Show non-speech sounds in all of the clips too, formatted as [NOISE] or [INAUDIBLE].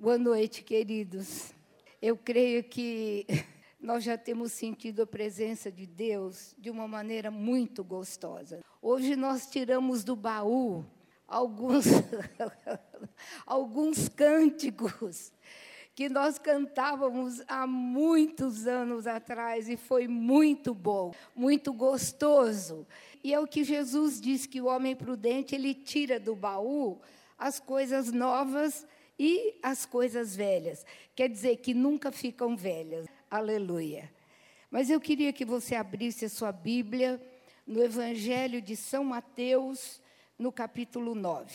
Boa noite, queridos. Eu creio que [LAUGHS] nós já temos sentido a presença de Deus de uma maneira muito gostosa. Hoje nós tiramos do baú alguns, [LAUGHS] alguns cânticos que nós cantávamos há muitos anos atrás e foi muito bom, muito gostoso. E é o que Jesus diz que o homem prudente ele tira do baú as coisas novas e as coisas velhas. Quer dizer que nunca ficam velhas. Aleluia. Mas eu queria que você abrisse a sua Bíblia no Evangelho de São Mateus, no capítulo 9.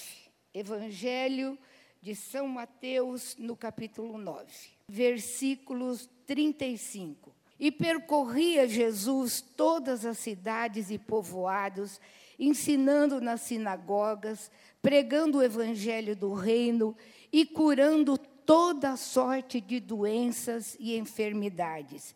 Evangelho de São Mateus, no capítulo 9, versículos 35. E percorria Jesus todas as cidades e povoados, ensinando nas sinagogas, pregando o evangelho do reino e curando toda sorte de doenças e enfermidades.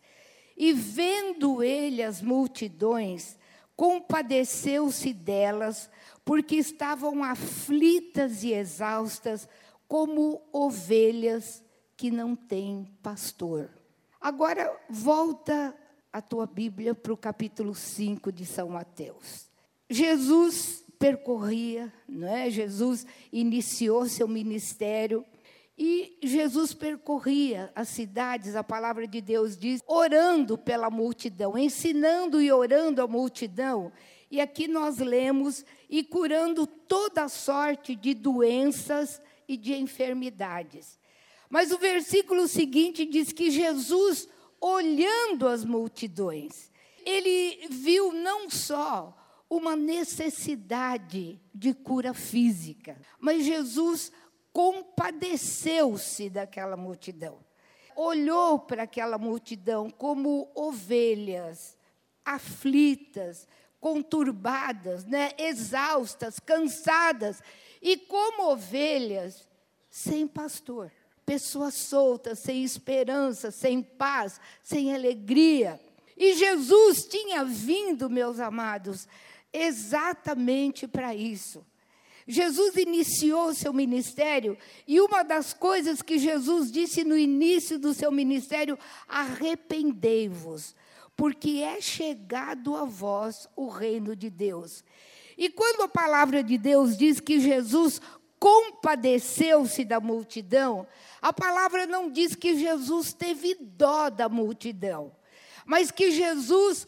E vendo ele as multidões, compadeceu-se delas, porque estavam aflitas e exaustas, como ovelhas que não têm pastor. Agora, volta a tua Bíblia para o capítulo 5 de São Mateus. Jesus percorria, não é? Jesus iniciou seu ministério e Jesus percorria as cidades, a palavra de Deus diz, orando pela multidão, ensinando e orando a multidão. E aqui nós lemos e curando toda sorte de doenças e de enfermidades. Mas o versículo seguinte diz que Jesus, olhando as multidões, ele viu não só uma necessidade de cura física, mas Jesus compadeceu-se daquela multidão. Olhou para aquela multidão como ovelhas aflitas, conturbadas, né, exaustas, cansadas, e como ovelhas sem pastor, pessoas soltas, sem esperança, sem paz, sem alegria. E Jesus tinha vindo, meus amados, exatamente para isso. Jesus iniciou seu ministério e uma das coisas que Jesus disse no início do seu ministério: arrependei-vos, porque é chegado a vós o reino de Deus. E quando a palavra de Deus diz que Jesus compadeceu-se da multidão, a palavra não diz que Jesus teve dó da multidão, mas que Jesus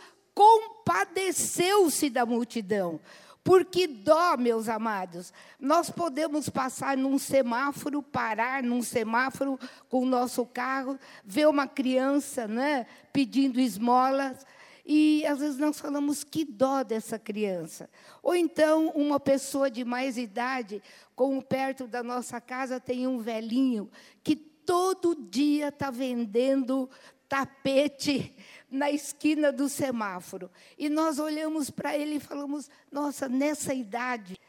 compadeceu-se da multidão. Porque dó, meus amados, nós podemos passar num semáforo, parar num semáforo com o nosso carro, ver uma criança né, pedindo esmolas, e às vezes nós falamos que dó dessa criança. Ou então, uma pessoa de mais idade, como perto da nossa casa tem um velhinho que todo dia está vendendo tapete na esquina do semáforo. E nós olhamos para ele e falamos: nossa, nessa idade.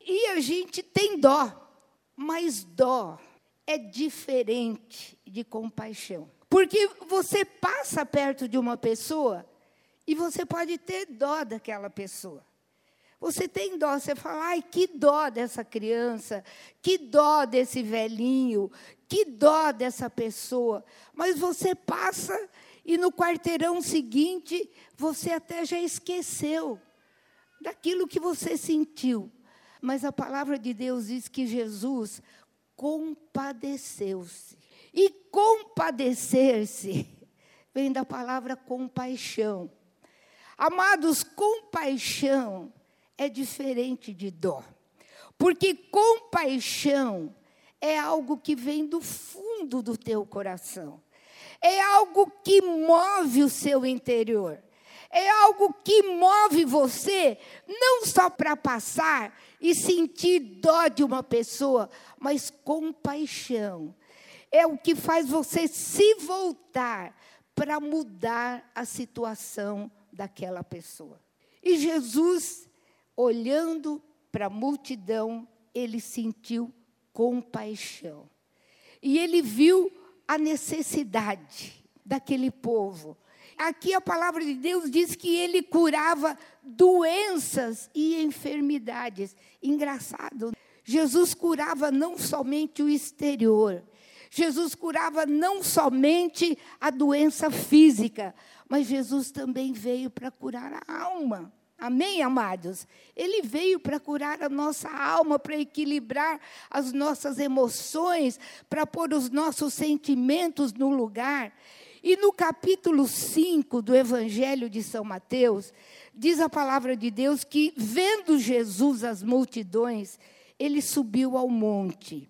E a gente tem dó, mas dó é diferente de compaixão. Porque você passa perto de uma pessoa e você pode ter dó daquela pessoa. Você tem dó, você fala, ai, que dó dessa criança, que dó desse velhinho, que dó dessa pessoa. Mas você passa e no quarteirão seguinte você até já esqueceu daquilo que você sentiu. Mas a palavra de Deus diz que Jesus compadeceu-se. E compadecer-se vem da palavra compaixão. Amados, compaixão é diferente de dó. Porque compaixão é algo que vem do fundo do teu coração. É algo que move o seu interior. É algo que move você, não só para passar e sentir dó de uma pessoa, mas compaixão. É o que faz você se voltar para mudar a situação daquela pessoa. E Jesus, olhando para a multidão, ele sentiu compaixão. E ele viu a necessidade daquele povo. Aqui a palavra de Deus diz que ele curava doenças e enfermidades. Engraçado, Jesus curava não somente o exterior, Jesus curava não somente a doença física, mas Jesus também veio para curar a alma. Amém, amados? Ele veio para curar a nossa alma, para equilibrar as nossas emoções, para pôr os nossos sentimentos no lugar. E no capítulo 5 do Evangelho de São Mateus, diz a palavra de Deus que, vendo Jesus as multidões, ele subiu ao monte.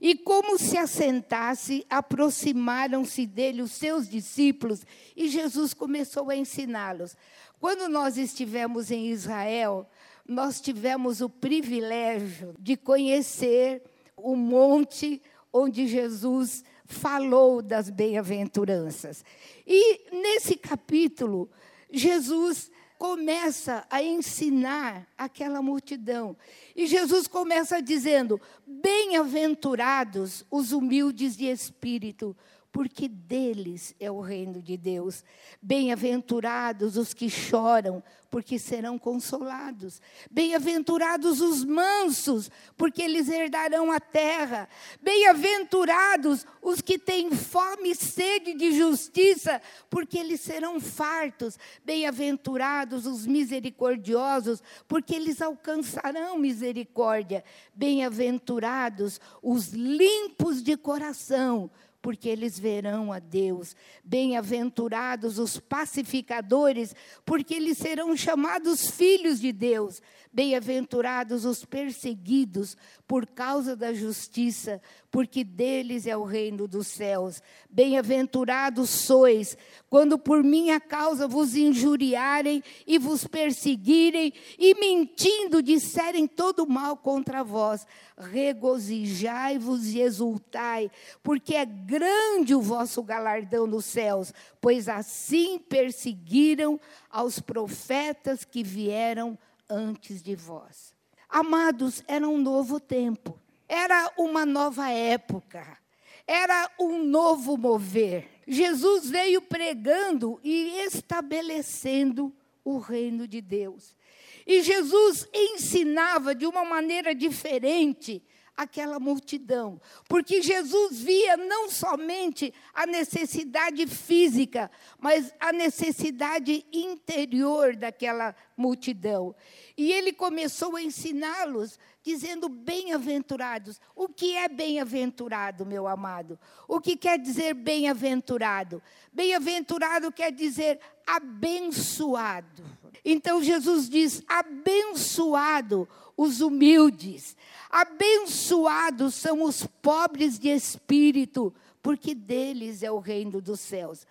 E como se assentasse, aproximaram-se dele os seus discípulos e Jesus começou a ensiná-los. Quando nós estivemos em Israel, nós tivemos o privilégio de conhecer o monte onde Jesus falou das bem-aventuranças. E nesse capítulo, Jesus começa a ensinar aquela multidão. E Jesus começa dizendo: Bem-aventurados os humildes de espírito, porque deles é o reino de Deus. Bem-aventurados os que choram, porque serão consolados. Bem-aventurados os mansos, porque eles herdarão a terra. Bem-aventurados os que têm fome e sede de justiça, porque eles serão fartos. Bem-aventurados os misericordiosos, porque eles alcançarão misericórdia. Bem-aventurados os limpos de coração, porque eles verão a Deus. Bem-aventurados os pacificadores, porque eles serão chamados filhos de Deus. Bem-aventurados os perseguidos por causa da justiça, porque deles é o reino dos céus. Bem-aventurados sois, quando por minha causa vos injuriarem e vos perseguirem, e mentindo disserem todo mal contra vós. Regozijai-vos e exultai, porque é grande o vosso galardão nos céus, pois assim perseguiram aos profetas que vieram antes de vós. Amados, era um novo tempo, era uma nova época, era um novo mover. Jesus veio pregando e estabelecendo o reino de Deus. E Jesus ensinava de uma maneira diferente aquela multidão, porque Jesus via não somente a necessidade física, mas a necessidade interior daquela multidão. E ele começou a ensiná-los, dizendo: bem-aventurados. O que é bem-aventurado, meu amado? O que quer dizer bem-aventurado? Bem-aventurado quer dizer abençoado. Então Jesus diz: abençoado os humildes, abençoados são os pobres de espírito, porque deles é o reino dos céus.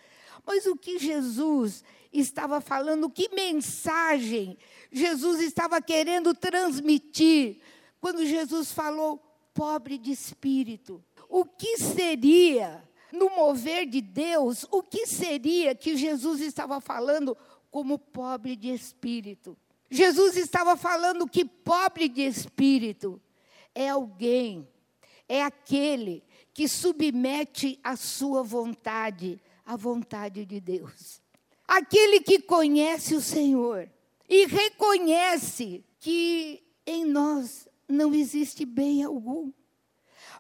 Mas o que Jesus estava falando, que mensagem Jesus estava querendo transmitir quando Jesus falou pobre de espírito? O que seria, no mover de Deus, o que seria que Jesus estava falando como pobre de espírito? Jesus estava falando que pobre de espírito é alguém, é aquele que submete a sua vontade à vontade de Deus. Aquele que conhece o Senhor e reconhece que em nós não existe bem algum,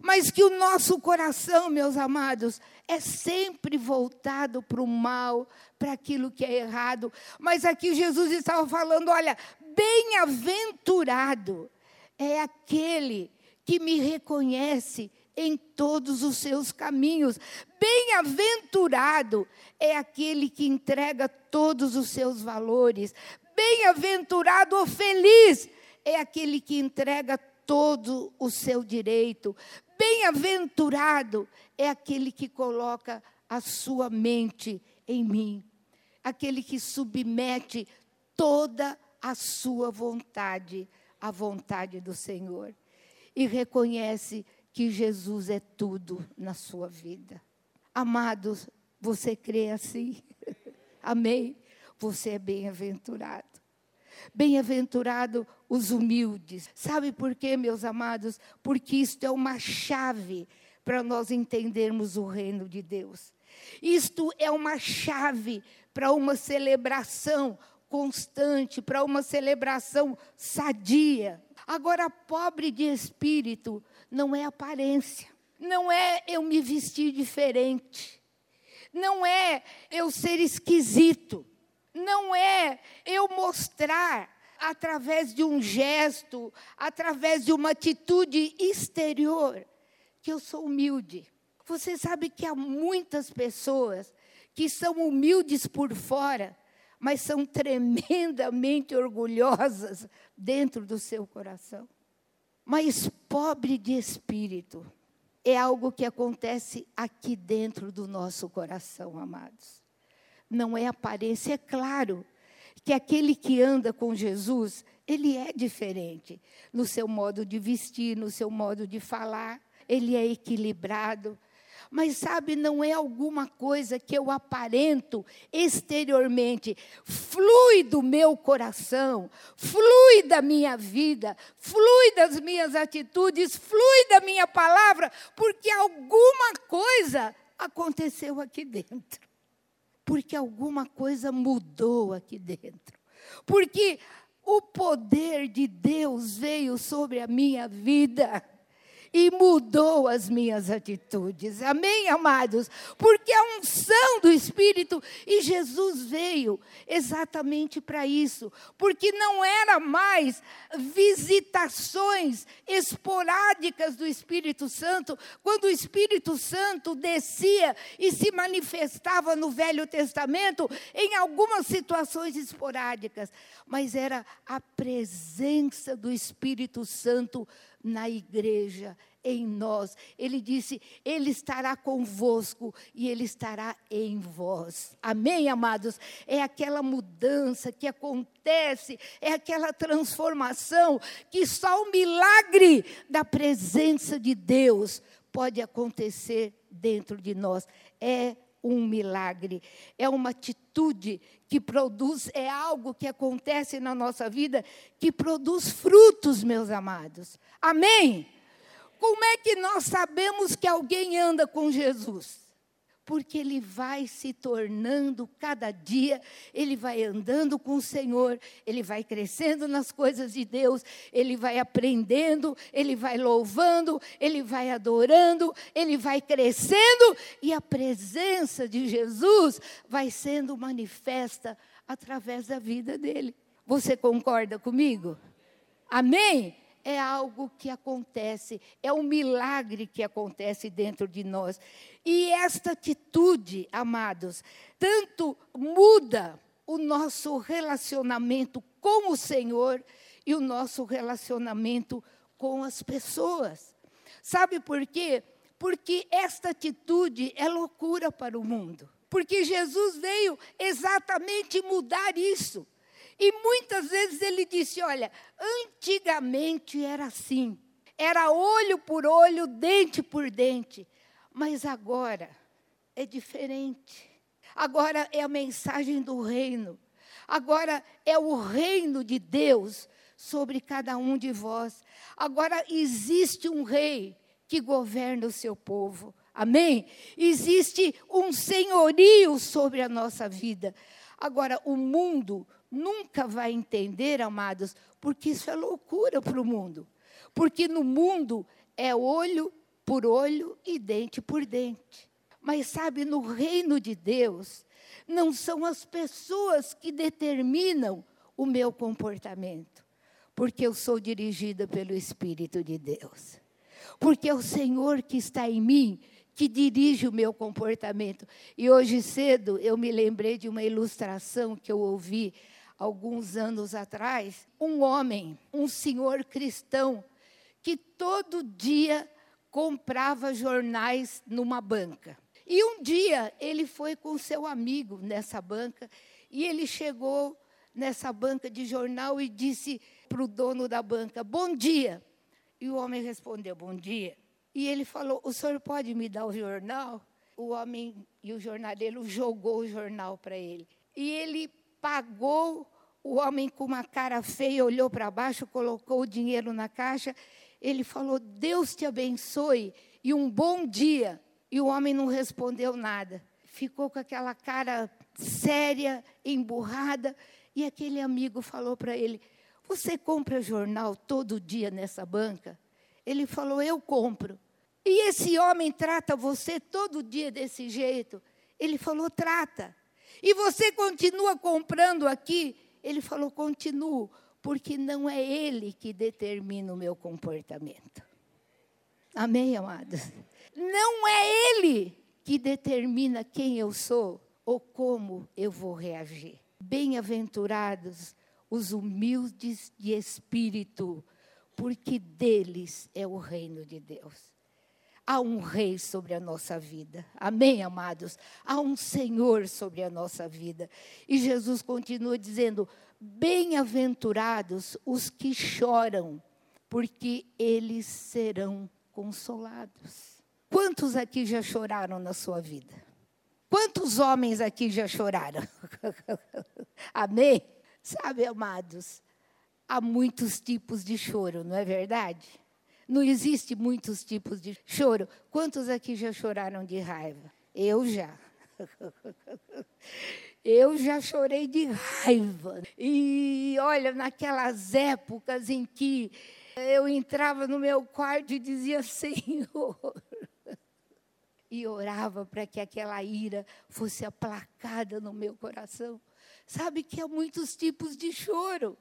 mas que o nosso coração, meus amados, é sempre voltado para o mal, para aquilo que é errado. Mas aqui Jesus estava falando: olha, bem-aventurado é aquele que me reconhece em todos os seus caminhos. Bem-aventurado é aquele que entrega todos os seus valores. Bem-aventurado ou feliz é aquele que entrega todo o seu direito. Bem-aventurado é aquele que coloca a sua mente em mim, aquele que submete toda a sua vontade à vontade do Senhor e reconhece que Jesus é tudo na sua vida. Amados, você crê assim? [LAUGHS] Amém? Você é bem-aventurado. Bem-aventurado os humildes. Sabe por quê, meus amados? Porque isto é uma chave para nós entendermos o reino de Deus. Isto é uma chave para uma celebração constante, para uma celebração sadia. Agora, pobre de espírito não é aparência. não é eu me vestir diferente, não é eu ser esquisito, não é eu mostrar através de um gesto, através de uma atitude exterior, que eu sou humilde. Você sabe que há muitas pessoas que são humildes por fora, mas são tremendamente orgulhosas dentro do seu coração. Mas pobre de espírito é algo que acontece aqui dentro do nosso coração, amados. Não é aparência, é claro que aquele que anda com Jesus, ele é diferente no seu modo de vestir, no seu modo de falar, ele é equilibrado, mas sabe, não é alguma coisa que eu aparento exteriormente. Flui do meu coração, flui da minha vida, flui das minhas atitudes, flui da minha palavra, porque alguma coisa aconteceu aqui dentro. Porque alguma coisa mudou aqui dentro. Porque o poder de Deus veio sobre a minha vida e mudou as minhas atitudes. Amém, amados? Porque a unção do Espírito e Jesus veio exatamente para isso, porque não era mais visitações esporádicas do Espírito Santo, quando o Espírito Santo descia e se manifestava no Velho Testamento em algumas situações esporádicas, mas era a presença do Espírito Santo na igreja, em nós. Ele disse: Ele estará convosco e Ele estará em vós. Amém, amados? É aquela mudança que acontece, é aquela transformação que só o milagre da presença de Deus pode acontecer dentro de nós. É um milagre, é uma atitude que produz, é algo que acontece na nossa vida que produz frutos, meus amados. Amém? Como é que nós sabemos que alguém anda com Jesus? Porque ele vai se tornando cada dia, ele vai andando com o Senhor, ele vai crescendo nas coisas de Deus, ele vai aprendendo, ele vai louvando, ele vai adorando, ele vai crescendo e a presença de Jesus vai sendo manifesta através da vida dele. Você concorda comigo? Amém? É algo que acontece, é um milagre que acontece dentro de nós. E esta atitude, amados, tanto muda o nosso relacionamento com o Senhor e o nosso relacionamento com as pessoas. Sabe por quê? Porque esta atitude é loucura para o mundo. Porque Jesus veio exatamente mudar isso. E muitas vezes ele disse: Olha, antigamente era assim, era olho por olho, dente por dente, mas agora é diferente. Agora é a mensagem do reino, agora é o reino de Deus sobre cada um de vós. Agora existe um rei que governa o seu povo. Amém? Existe um senhorio sobre a nossa vida. Agora, o mundo nunca vai entender, amados, porque isso é loucura para o mundo. Porque no mundo é olho por olho e dente por dente. Mas sabe, no reino de Deus, não são as pessoas que determinam o meu comportamento, porque eu sou dirigida pelo Espírito de Deus. Porque é o Senhor que está em mim que dirige o meu comportamento. E hoje cedo eu me lembrei de uma ilustração que eu ouvi alguns anos atrás, um homem, um senhor cristão, que todo dia comprava jornais numa banca. E um dia ele foi com seu amigo nessa banca e ele chegou nessa banca de jornal e disse para o dono da banca: Bom dia. E o homem respondeu: Bom dia. E ele falou: O senhor pode me dar o jornal? O homem e o jornaleiro jogou o jornal para ele. E ele pagou o homem com uma cara feia olhou para baixo, colocou o dinheiro na caixa. Ele falou: Deus te abençoe e um bom dia. E o homem não respondeu nada. Ficou com aquela cara séria, emburrada. E aquele amigo falou para ele: Você compra jornal todo dia nessa banca? Ele falou: Eu compro. E esse homem trata você todo dia desse jeito? Ele falou: trata. E você continua comprando aqui? Ele falou: continuo, porque não é ele que determina o meu comportamento. Amém, amados? Não é ele que determina quem eu sou ou como eu vou reagir. Bem-aventurados os humildes de espírito, porque deles é o reino de Deus. Há um rei sobre a nossa vida. Amém, amados? Há um Senhor sobre a nossa vida. E Jesus continua dizendo: Bem-aventurados os que choram, porque eles serão consolados. Quantos aqui já choraram na sua vida? Quantos homens aqui já choraram? [LAUGHS] Amém? Sabe, amados, há muitos tipos de choro, não é verdade? Não existe muitos tipos de choro. Quantos aqui já choraram de raiva? Eu já. [LAUGHS] Eu já chorei de raiva. E olha, naquelas épocas em que eu entrava no meu quarto e dizia: Senhor. [LAUGHS] E orava para que aquela ira fosse aplacada no meu coração. Sabe que há muitos tipos de choro.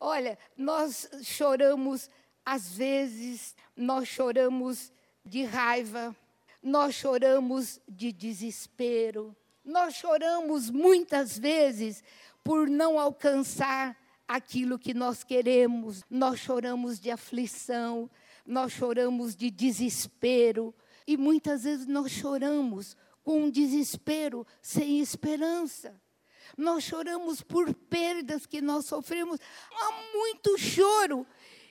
Olha, nós choramos, às vezes, nós choramos de raiva, nós choramos de desespero, nós choramos muitas vezes por não alcançar aquilo que nós queremos, nós choramos de aflição, nós choramos de desespero, e muitas vezes nós choramos com um desespero sem esperança. Nós choramos por perdas que nós sofremos. Há muito choro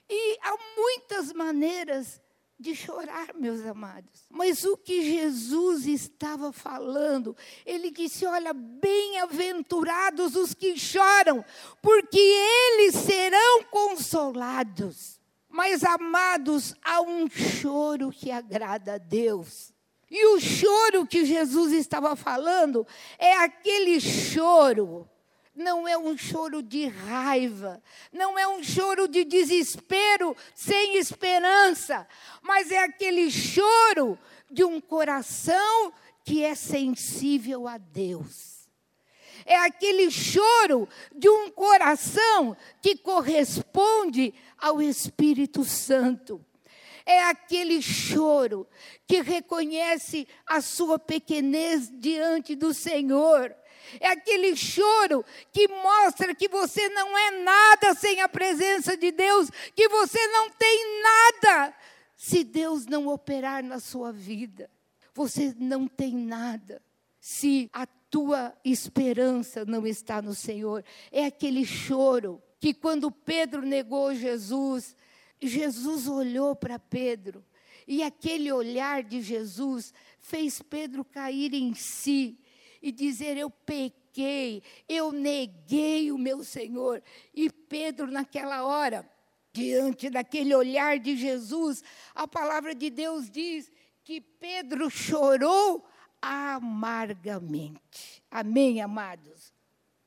e há muitas maneiras de chorar, meus amados. Mas o que Jesus estava falando, ele disse: Olha, bem-aventurados os que choram, porque eles serão consolados. Mas, amados, há um choro que agrada a Deus. E o choro que Jesus estava falando é aquele choro, não é um choro de raiva, não é um choro de desespero sem esperança, mas é aquele choro de um coração que é sensível a Deus. É aquele choro de um coração que corresponde ao Espírito Santo é aquele choro que reconhece a sua pequenez diante do Senhor. É aquele choro que mostra que você não é nada sem a presença de Deus, que você não tem nada se Deus não operar na sua vida. Você não tem nada se a tua esperança não está no Senhor. É aquele choro que quando Pedro negou Jesus, Jesus olhou para Pedro e aquele olhar de Jesus fez Pedro cair em si e dizer: Eu pequei, eu neguei o meu Senhor. E Pedro, naquela hora, diante daquele olhar de Jesus, a palavra de Deus diz que Pedro chorou amargamente. Amém, amados?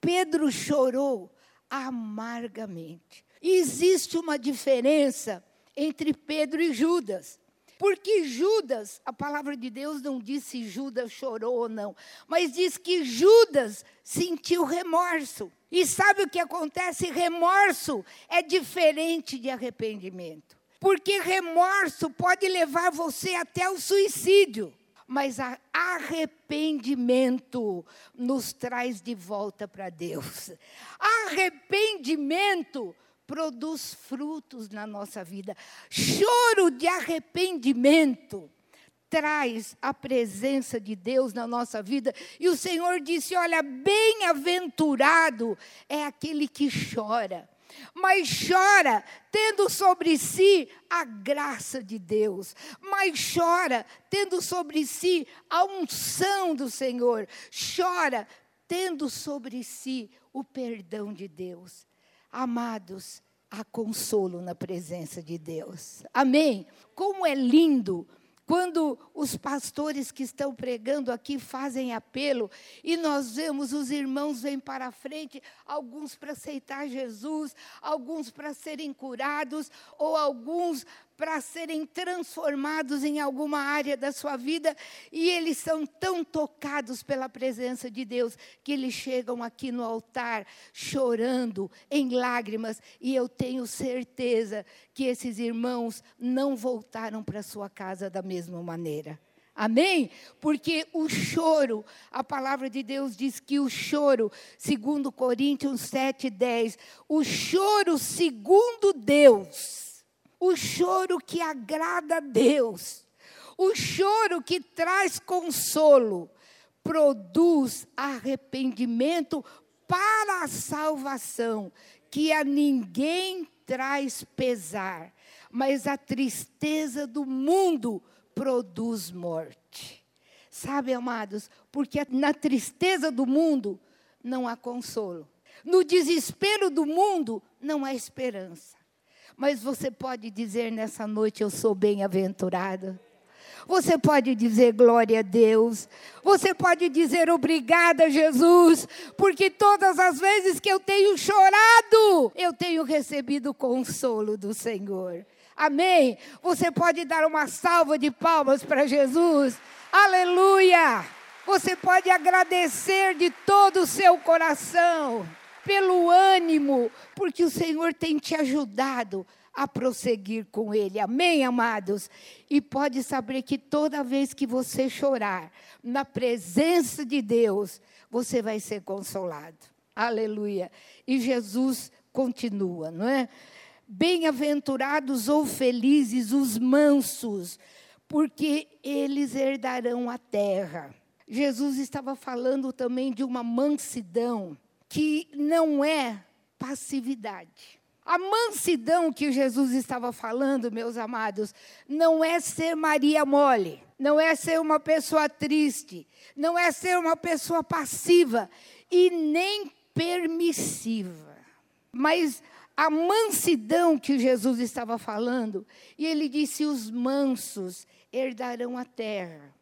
Pedro chorou amargamente. Existe uma diferença entre Pedro e Judas. Porque Judas, a palavra de Deus não diz se Judas chorou ou não, mas diz que Judas sentiu remorso. E sabe o que acontece? Remorso é diferente de arrependimento. Porque remorso pode levar você até o suicídio mas arrependimento nos traz de volta para Deus. Arrependimento produz frutos na nossa vida. Choro de arrependimento traz a presença de Deus na nossa vida. E o Senhor disse: Olha, bem-aventurado é aquele que chora mas chora tendo sobre si a graça de Deus, mas chora tendo sobre si a unção do Senhor, chora tendo sobre si o perdão de Deus. Amados, há consolo na presença de Deus. Amém? Como é lindo quando os pastores que estão pregando aqui fazem apelo e nós vemos os irmãos vêm para a frente, alguns para aceitar Jesus, alguns para serem curados, ou alguns para serem transformados em alguma área da sua vida e eles são tão tocados pela presença de Deus que eles chegam aqui no altar chorando em lágrimas e eu tenho certeza que esses irmãos não voltaram para sua casa da mesma maneira. Amém? Porque o choro, a palavra de Deus diz que o choro, segundo Coríntios 7, 10, o choro segundo Deus, o choro que agrada a Deus, o choro que traz consolo, produz arrependimento para a salvação, que a ninguém traz pesar, mas a tristeza do mundo produz morte. Sabe, amados, porque na tristeza do mundo não há consolo. No desespero do mundo não há esperança. Mas você pode dizer nessa noite: Eu sou bem-aventurado. Você pode dizer glória a Deus. Você pode dizer obrigada, Jesus, porque todas as vezes que eu tenho chorado, eu tenho recebido o consolo do Senhor. Amém? Você pode dar uma salva de palmas para Jesus. Aleluia! Você pode agradecer de todo o seu coração pelo ânimo, porque o Senhor tem te ajudado a prosseguir com Ele. Amém, amados? E pode saber que toda vez que você chorar na presença de Deus, você vai ser consolado. Aleluia. E Jesus continua, não é? Bem-aventurados ou felizes os mansos, porque eles herdarão a terra. Jesus estava falando também de uma mansidão que não é passividade. A mansidão que Jesus estava falando, meus amados, não é ser Maria mole, não é ser uma pessoa triste, não é ser uma pessoa passiva e nem permissiva. Mas a mansidão que Jesus estava falando, e ele disse: os mansos herdarão a terra.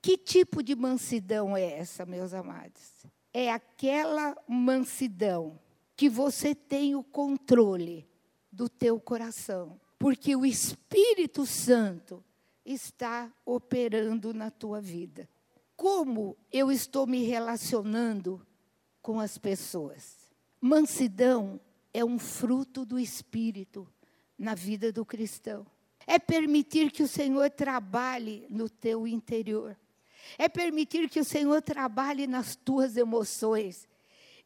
Que tipo de mansidão é essa, meus amados? É aquela mansidão que você tem o controle do teu coração, porque o Espírito Santo está operando na tua vida. Como eu estou me relacionando com as pessoas? Mansidão é um fruto do Espírito na vida do cristão. É permitir que o Senhor trabalhe no teu interior. É permitir que o Senhor trabalhe nas tuas emoções.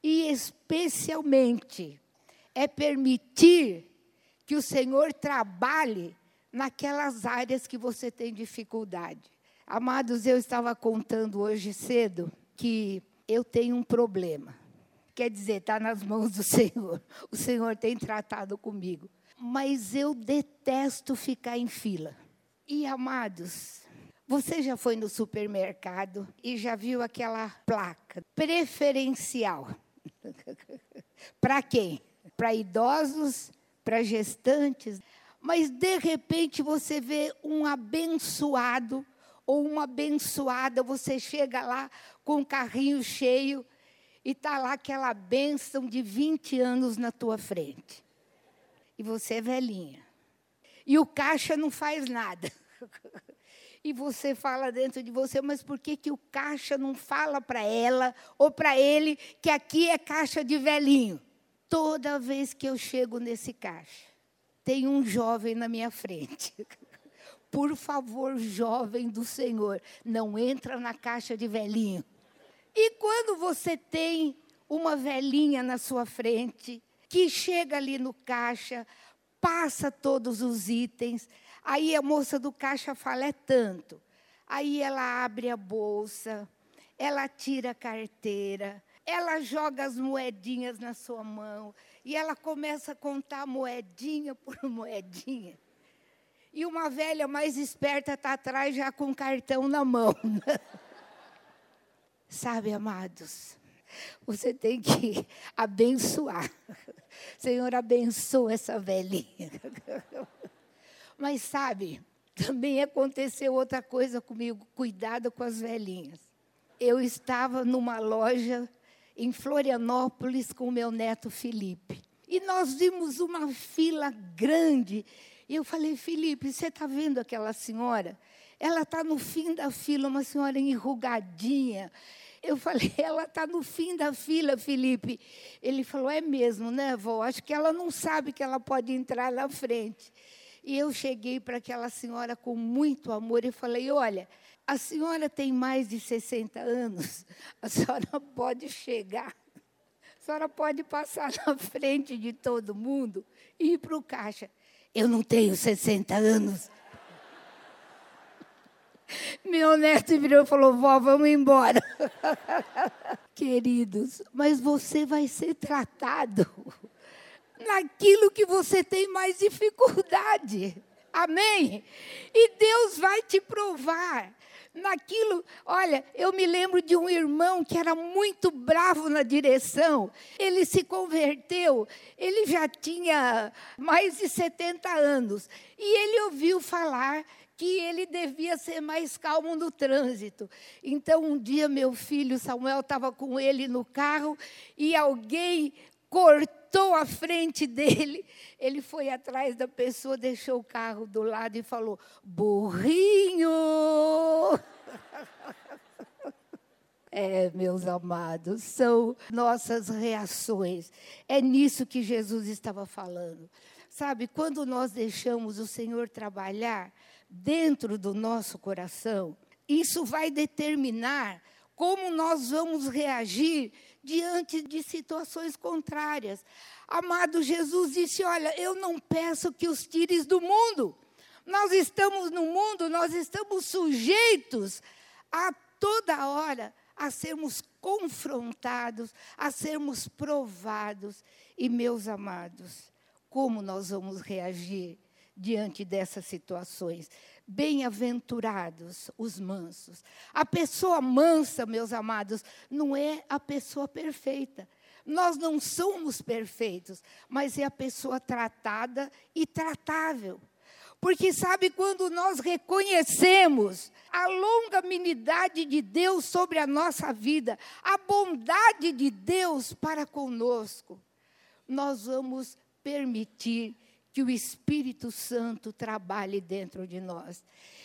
E, especialmente, é permitir que o Senhor trabalhe naquelas áreas que você tem dificuldade. Amados, eu estava contando hoje cedo que eu tenho um problema quer dizer, está nas mãos do [LAUGHS] Senhor. O Senhor tem tratado comigo. Mas eu detesto ficar em fila. E amados, você já foi no supermercado e já viu aquela placa preferencial? [LAUGHS] para quem? Para idosos, para gestantes. Mas de repente você vê um abençoado ou uma abençoada, você chega lá com um carrinho cheio e está lá aquela bênção de 20 anos na tua frente. E você é velhinha. E o caixa não faz nada. [LAUGHS] E você fala dentro de você, mas por que, que o caixa não fala para ela ou para ele que aqui é caixa de velhinho? Toda vez que eu chego nesse caixa, tem um jovem na minha frente. [LAUGHS] Por favor, jovem do Senhor, não entra na caixa de velhinho. E quando você tem uma velhinha na sua frente, que chega ali no caixa, passa todos os itens, aí a moça do caixa fala: é tanto. Aí ela abre a bolsa, ela tira a carteira, ela joga as moedinhas na sua mão e ela começa a contar moedinha por [LAUGHS] moedinha. E uma velha mais esperta está atrás já com o cartão na mão. [LAUGHS] Sabe, amados, você tem que [LAUGHS] abençoar. Senhor, abençoa essa velhinha. Mas sabe, também aconteceu outra coisa comigo, cuidado com as velhinhas. Eu estava numa loja em Florianópolis com meu neto Felipe. E nós vimos uma fila grande E eu falei, Felipe, você está vendo aquela senhora? Ela está no fim da fila, uma senhora enrugadinha. Eu falei, [LAUGHS] ela está no fim da fila, Felipe. Ele falou, é mesmo, né, vó? Acho que ela não sabe que ela pode entrar na frente. E eu cheguei para aquela senhora com muito amor e falei, olha, a senhora tem mais de 60 anos, a senhora [LAUGHS] pode chegar, a senhora pode passar na frente de todo mundo e ir para o caixa. Eu não tenho 60 anos. [LAUGHS] Meu neto virou e falou: vó, vamos embora. [LAUGHS] Queridos, mas você vai ser tratado naquilo que você tem mais dificuldade. [LAUGHS] Amém? E Deus vai te provar naquilo. Olha, eu me lembro de um irmão que era muito bravo na direção. Ele se converteu, ele já tinha mais de 70 anos. E ele ouviu falar que ele devia ser mais calmo no trânsito. Então, um dia, meu filho Samuel estava com ele no carro e alguém cortou a frente dele. Ele foi atrás da pessoa, deixou o carro do lado e falou: burrinho! É, meus amados, são nossas reações. É nisso que Jesus estava falando. Sabe, quando nós deixamos o Senhor trabalhar, dentro do nosso coração, isso vai determinar como nós vamos reagir diante de situações contrárias. Amado Jesus disse: Olha, eu não peço que os tires do mundo. Nós estamos no mundo, nós estamos sujeitos a toda hora a sermos confrontados, a sermos provados. E, meus amados, como nós vamos reagir diante dessas situações. Bem-aventurados os mansos. A pessoa mansa, meus amados, não é a pessoa perfeita. Nós não somos perfeitos, mas é a pessoa tratada e tratável. Porque sabe quando nós reconhecemos a longanimidade de Deus sobre a nossa vida, a bondade de Deus para conosco, nós vamos permitir que o Espírito Santo trabalhe dentro de nós.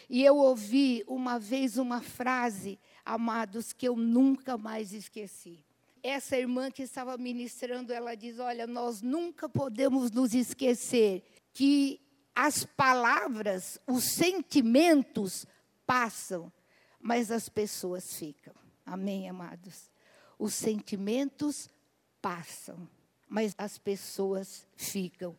E eu ouvi uma vez uma frase, amados, que eu nunca mais esqueci. Essa irmã que estava ministrando, ela diz: Olha, nós nunca podemos nos esquecer que as palavras, os sentimentos passam, mas as pessoas ficam. Amém, amados? Os sentimentos passam, mas as pessoas ficam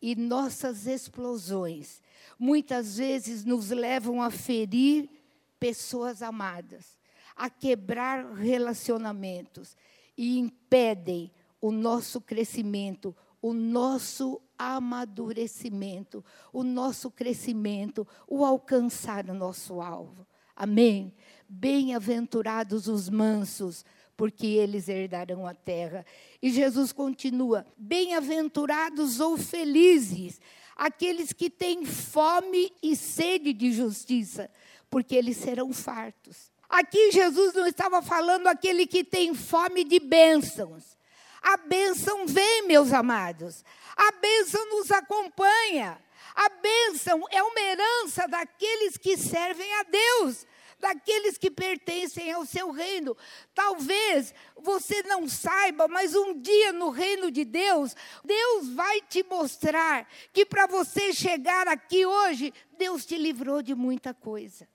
e nossas explosões muitas vezes nos levam a ferir pessoas amadas, a quebrar relacionamentos e impedem o nosso crescimento, o nosso amadurecimento, o nosso crescimento, o alcançar o nosso alvo. Amém? Bem-aventurados os mansos, porque eles herdarão a terra. E Jesus continua: bem-aventurados ou felizes aqueles que têm fome e sede de justiça, porque eles serão fartos. Aqui Jesus não estava falando aquele que tem fome de bênçãos. A bênção vem, meus amados. A bênção nos acompanha. A bênção é uma herança daqueles que servem a Deus daqueles que pertencem ao seu reino. Talvez você não saiba, mas um dia no reino de Deus, Deus vai te mostrar que para você chegar aqui hoje, Deus te livrou de muita coisa.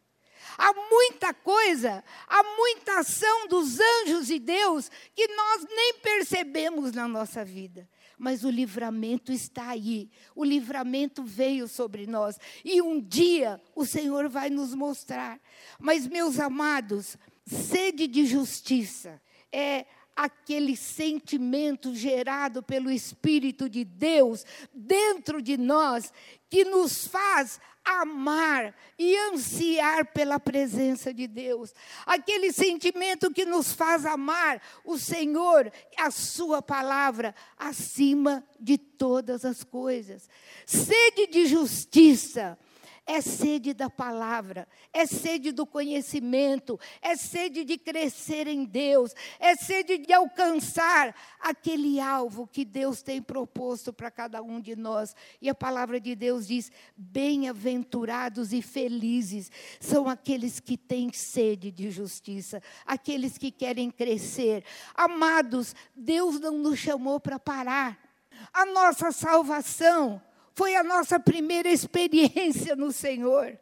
Há muita coisa, há muita ação dos anjos de Deus que nós nem percebemos na nossa vida mas o livramento está aí. O livramento veio sobre nós. E um dia o Senhor vai nos mostrar. Mas, meus amados, sede de justiça é aquele sentimento gerado pelo Espírito de Deus dentro de nós que nos faz amar e ansiar pela presença de Deus. Aquele sentimento que nos faz amar o Senhor, a Sua palavra, acima de todas as coisas. Sede de justiça é sede da palavra, é sede do conhecimento, é sede de crescer em Deus, é sede de alcançar aquele alvo que Deus tem proposto para cada um de nós. E a palavra de Deus diz: bem-aventurados e felizes são aqueles que têm sede de justiça, aqueles que querem crescer. Amados, Deus não nos chamou para parar. A nossa salvação foi a nossa primeira experiência no Senhor.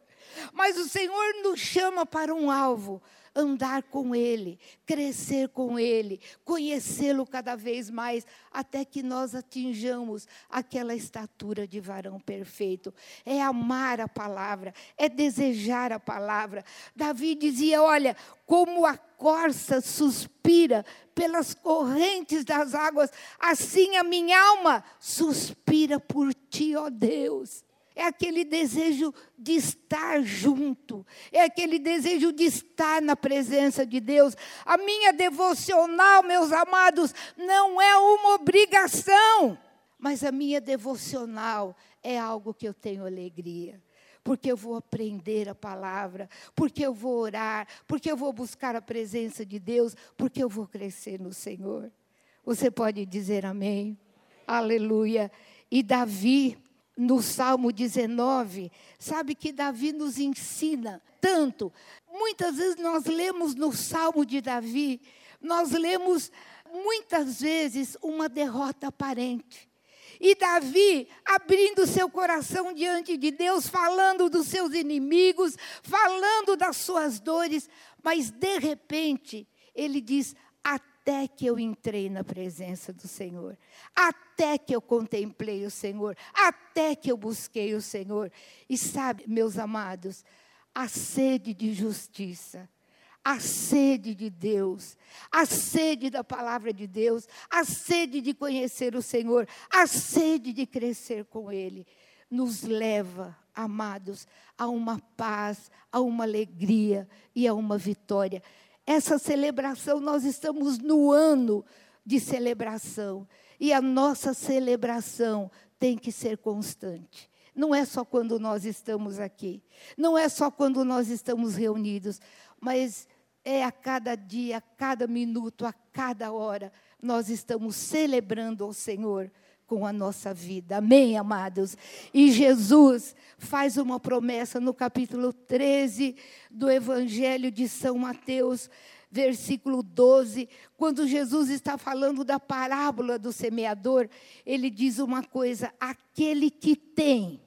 Mas o Senhor nos chama para um alvo, andar com Ele, crescer com Ele, conhecê-lo cada vez mais, até que nós atinjamos aquela estatura de varão perfeito. É amar a palavra, é desejar a palavra. Davi dizia: Olha, como a corça suspira pelas correntes das águas, assim a minha alma suspira por ti, ó Deus. É aquele desejo de estar junto, é aquele desejo de estar na presença de Deus. A minha devocional, meus amados, não é uma obrigação, mas a minha devocional é algo que eu tenho alegria. Porque eu vou aprender a palavra, porque eu vou orar, porque eu vou buscar a presença de Deus, porque eu vou crescer no Senhor. Você pode dizer amém? Aleluia. E Davi, no Salmo 19, sabe que Davi nos ensina tanto. Muitas vezes nós lemos no Salmo de Davi, nós lemos muitas vezes uma derrota aparente. E Davi abrindo seu coração diante de Deus, falando dos seus inimigos, falando das suas dores, mas de repente ele diz: até que eu entrei na presença do Senhor, até que eu contemplei o Senhor, até que eu busquei o Senhor. E sabe, meus amados, a sede de justiça, a sede de Deus, a sede da palavra de Deus, a sede de conhecer o Senhor, a sede de crescer com Ele, nos leva, amados, a uma paz, a uma alegria e a uma vitória essa celebração, nós estamos no ano de celebração. E a nossa celebração tem que ser constante. Não é só quando nós estamos aqui, não é só quando nós estamos reunidos, mas é a cada dia, a cada minuto, a cada hora, nós estamos celebrando ao Senhor com a nossa vida. Amém, amados? E Jesus faz uma promessa no capítulo 13 do Evangelho de São Mateus, versículo 12, quando Jesus está falando da parábola do semeador, ele diz uma coisa: aquele que tem,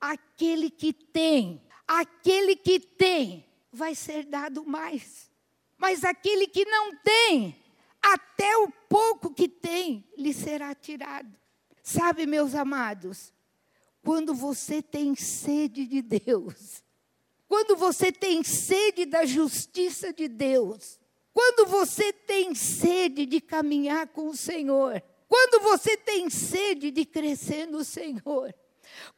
aquele que tem, aquele que tem, vai ser dado mais. Mas aquele que não tem, até o pouco que tem, lhe será tirado. Sabe, meus amados, quando você tem sede de Deus, quando você tem sede da justiça de Deus, quando você tem sede de caminhar com o Senhor, quando você tem sede de crescer no Senhor,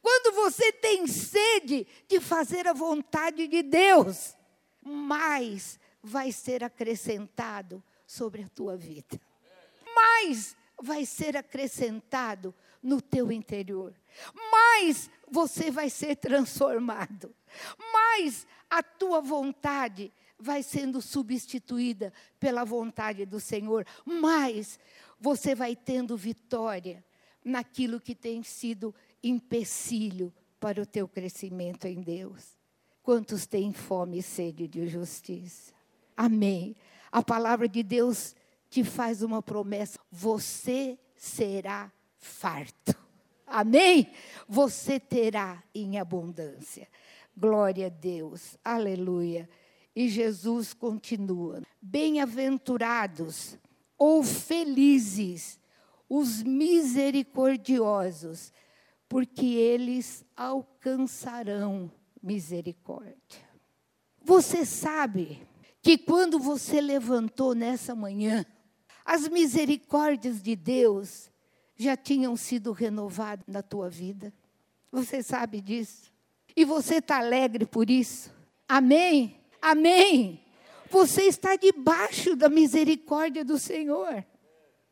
quando você tem sede de fazer a vontade de Deus, mais vai ser acrescentado sobre a tua vida. Mais vai ser acrescentado no teu interior. Mais você vai ser transformado. Mais a tua vontade vai sendo substituída pela vontade do Senhor. Mais você vai tendo vitória naquilo que tem sido empecilho para o teu crescimento em Deus. Quantos têm fome e sede de justiça? Amém. A palavra de Deus te faz uma promessa: você será farto. Amém? Você terá em abundância. Glória a Deus. Aleluia. E Jesus continua: Bem-aventurados ou felizes os misericordiosos, porque eles alcançarão misericórdia. Você sabe que quando você levantou nessa manhã, as misericórdias de Deus já tinham sido renovadas na tua vida. Você sabe disso. E você está alegre por isso. Amém? Amém? Você está debaixo da misericórdia do Senhor.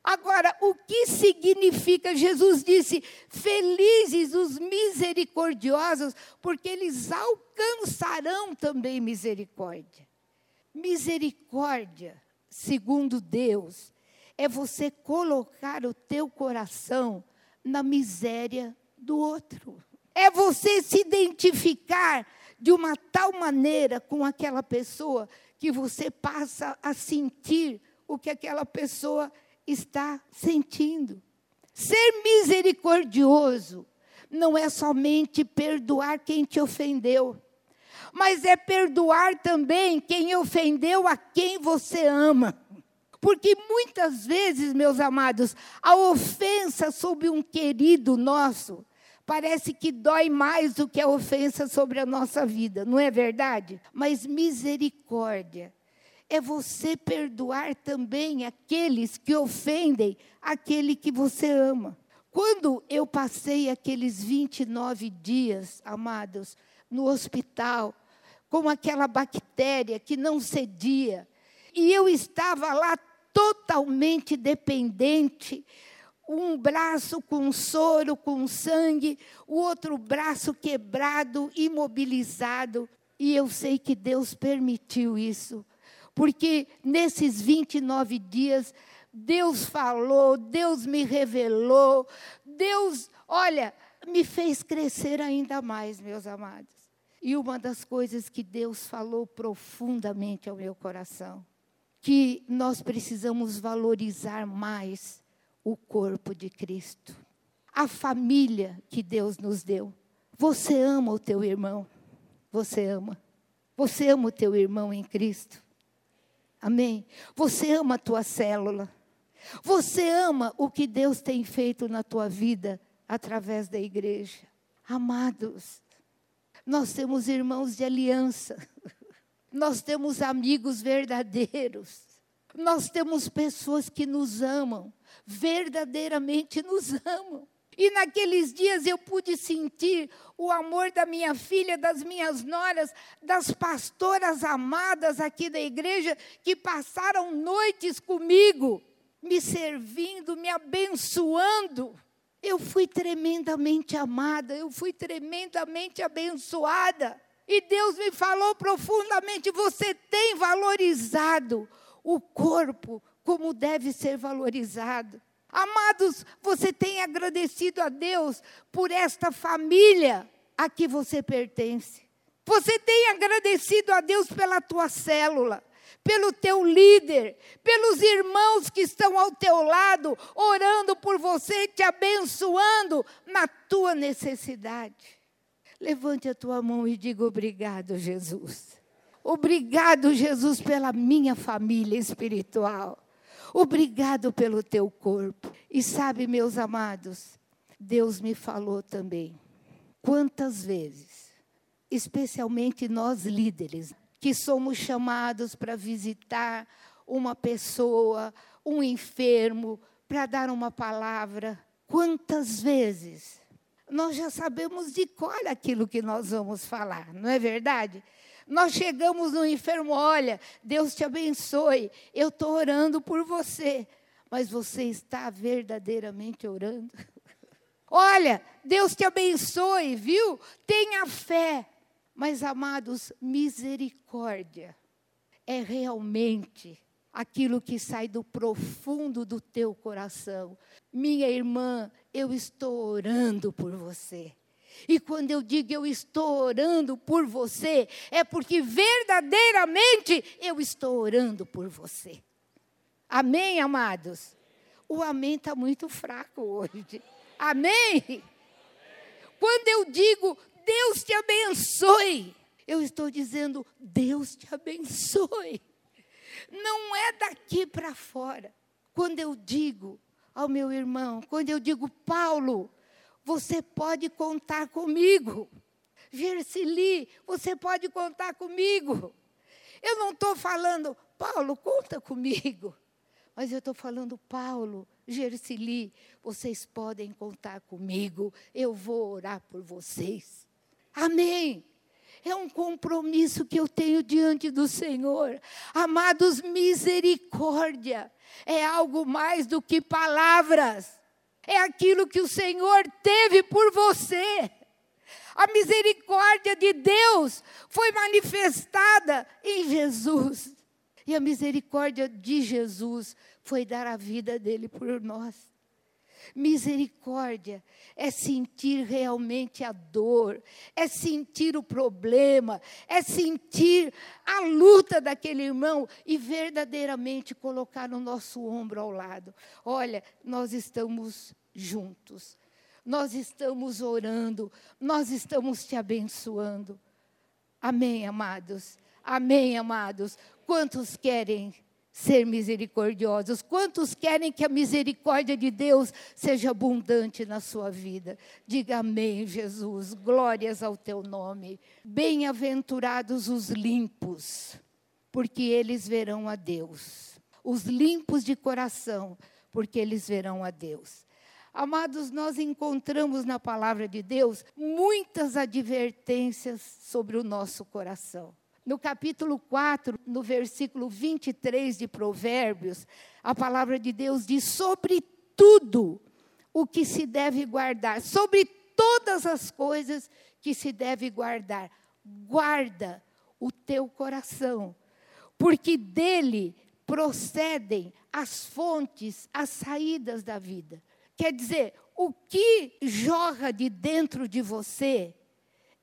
Agora, o que significa? Jesus disse: Felizes os misericordiosos, porque eles alcançarão também misericórdia. Misericórdia, segundo Deus, é você colocar o teu coração na miséria do outro. É você se identificar de uma tal maneira com aquela pessoa que você passa a sentir o que aquela pessoa está sentindo. Ser misericordioso não é somente perdoar quem te ofendeu, mas é perdoar também quem ofendeu a quem você ama. Porque muitas vezes, meus amados, a ofensa sobre um querido nosso parece que dói mais do que a ofensa sobre a nossa vida, não é verdade? Mas misericórdia é você perdoar também aqueles que ofendem aquele que você ama. Quando eu passei aqueles 29 dias, amados, no hospital, com aquela bactéria que não cedia, e eu estava lá totalmente dependente, um braço com soro, com sangue, o outro braço quebrado, imobilizado. E eu sei que Deus permitiu isso, porque nesses 29 dias, Deus falou, Deus me revelou, Deus, olha, me fez crescer ainda mais, meus amados. E uma das coisas que Deus falou profundamente ao meu coração que nós precisamos valorizar mais o corpo de Cristo, a família que Deus nos deu. Você ama o teu irmão? Você ama? Você ama o teu irmão em Cristo? Amém? Você ama a tua célula? Você ama o que Deus tem feito na tua vida através da igreja? Amados, nós temos irmãos de aliança. [LAUGHS] Nós temos amigos verdadeiros. Nós temos pessoas que nos amam, verdadeiramente nos amam. E naqueles dias eu pude sentir o amor da minha filha, das minhas noras, das pastoras amadas aqui da igreja, que passaram noites comigo, me servindo, me abençoando. Eu fui tremendamente amada, eu fui tremendamente abençoada. E Deus me falou profundamente: você tem valorizado o corpo como deve ser valorizado. Amados, você tem agradecido a Deus por esta família a que você pertence. Você tem agradecido a Deus pela tua célula, pelo teu líder, pelos irmãos que estão ao teu lado, orando por você, te abençoando na tua necessidade. Levante a tua mão e diga obrigado, Jesus. Obrigado, Jesus, pela minha família espiritual. Obrigado pelo teu corpo. E sabe, meus amados, Deus me falou também. Quantas vezes, especialmente nós líderes, que somos chamados para visitar uma pessoa, um enfermo, para dar uma palavra, quantas vezes nós já sabemos de cor aquilo que nós vamos falar, não é verdade? Nós chegamos no enfermo, olha, Deus te abençoe, eu estou orando por você, mas você está verdadeiramente orando? [LAUGHS] olha, Deus te abençoe, viu? Tenha fé. Mas, amados, misericórdia é realmente aquilo que sai do profundo do teu coração. Minha irmã, eu estou orando por você. E quando eu digo eu estou orando por você, é porque verdadeiramente eu estou orando por você. Amém, amados? O amém está muito fraco hoje. Amém? Quando eu digo Deus te abençoe, eu estou dizendo Deus te abençoe não é daqui para fora. Quando eu digo ao meu irmão, quando eu digo, Paulo, você pode contar comigo. Gersili, você pode contar comigo. Eu não estou falando, Paulo, conta comigo. Mas eu estou falando, Paulo, Gersili, vocês podem contar comigo. Eu vou orar por vocês. Amém. É um compromisso que eu tenho diante do Senhor. Amados, misericórdia é algo mais do que palavras, é aquilo que o Senhor teve por você. A misericórdia de Deus foi manifestada em Jesus. E a misericórdia de Jesus foi dar a vida dele por nós. Misericórdia é sentir realmente a dor, é sentir o problema, é sentir a luta daquele irmão e verdadeiramente colocar no nosso ombro ao lado. Olha, nós estamos juntos, nós estamos orando, nós estamos te abençoando. Amém, amados? Amém, amados? Quantos querem ser misericordiosos. Quantos querem que a misericórdia de Deus seja abundante na sua vida? Diga amém, Jesus. Glórias ao teu nome. Bem-aventurados os limpos, porque eles verão a Deus. Os limpos de coração, porque eles verão a Deus. Amados, nós encontramos na palavra de Deus muitas advertências sobre o nosso coração. No capítulo 4, no versículo 23 de Provérbios, a palavra de Deus diz: sobre tudo o que se deve guardar, sobre todas as coisas que se deve guardar, guarda o teu coração, porque dele procedem as fontes, as saídas da vida. Quer dizer, o que jorra de dentro de você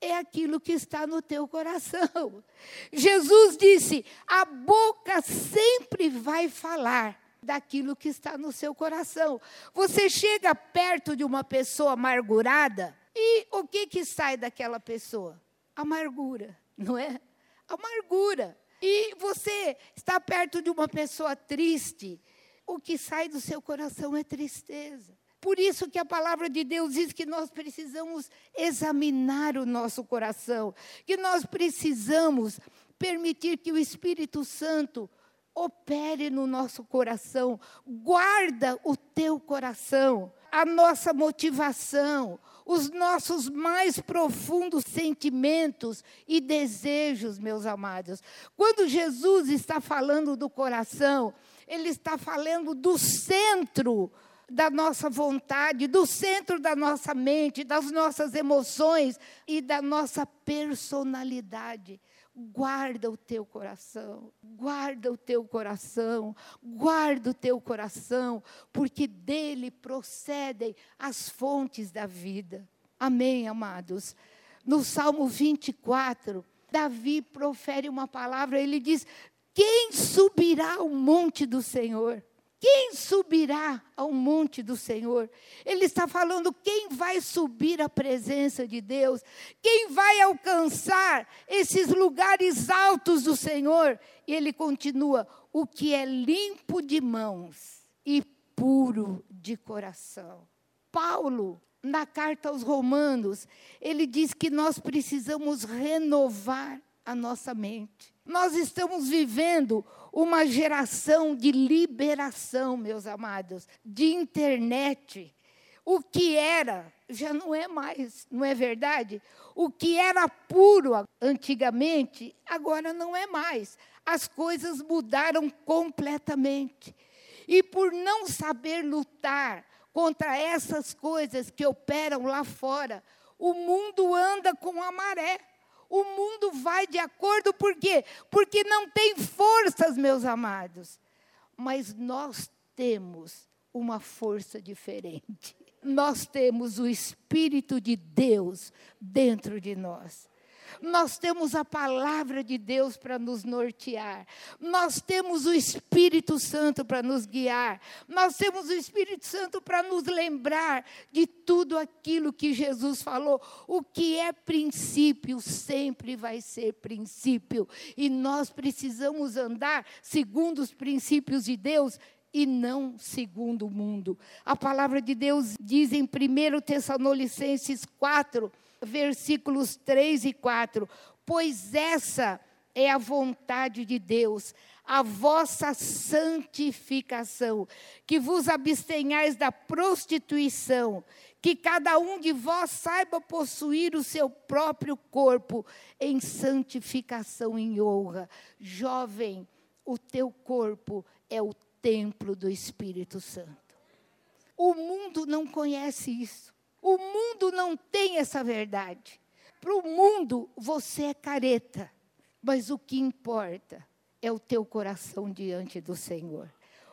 é aquilo que está no teu coração. [LAUGHS] Jesus disse: a boca sempre vai falar daquilo que está no seu coração. Você chega perto de uma pessoa amargurada e o que que sai daquela pessoa? Amargura, não é? Amargura. E você está perto de uma pessoa triste, o que sai do seu coração é tristeza. Por isso que a palavra de Deus diz que nós precisamos examinar o nosso coração, que nós precisamos permitir que o Espírito Santo opere no nosso coração. Guarda o teu coração, a nossa motivação, os nossos mais profundos sentimentos e desejos, meus amados. Quando Jesus está falando do coração, ele está falando do centro da nossa vontade, do centro da nossa mente, das nossas emoções e da nossa personalidade. Guarda o teu coração, guarda o teu coração, guarda o teu coração, porque dele procedem as fontes da vida. Amém, amados? No Salmo 24, Davi profere uma palavra, ele diz: Quem subirá ao monte do Senhor? Quem subirá ao monte do Senhor? Ele está falando quem vai subir à presença de Deus, quem vai alcançar esses lugares altos do Senhor. E ele continua: o que é limpo de mãos e puro de coração. Paulo, na carta aos Romanos, ele diz que nós precisamos renovar a nossa mente. Nós estamos vivendo uma geração de liberação, meus amados, de internet. O que era, já não é mais, não é verdade? O que era puro antigamente, agora não é mais. As coisas mudaram completamente. E por não saber lutar contra essas coisas que operam lá fora, o mundo anda com a maré. O mundo vai de acordo, por quê? Porque não tem forças, meus amados. Mas nós temos uma força diferente. Nós temos o Espírito de Deus dentro de nós. Nós temos a palavra de Deus para nos nortear. Nós temos o Espírito Santo para nos guiar. Nós temos o Espírito Santo para nos lembrar de tudo aquilo que Jesus falou. O que é princípio sempre vai ser princípio. E nós precisamos andar segundo os princípios de Deus e não segundo o mundo. A palavra de Deus diz em 1 Tessalonicenses 4, versículos 3 e 4: Pois essa é a vontade de Deus, a vossa santificação, que vos abstenhais da prostituição, que cada um de vós saiba possuir o seu próprio corpo em santificação e honra. Jovem, o teu corpo é o templo do Espírito Santo. O mundo não conhece isso. O mundo não tem essa verdade. Para o mundo, você é careta. Mas o que importa é o teu coração diante do Senhor.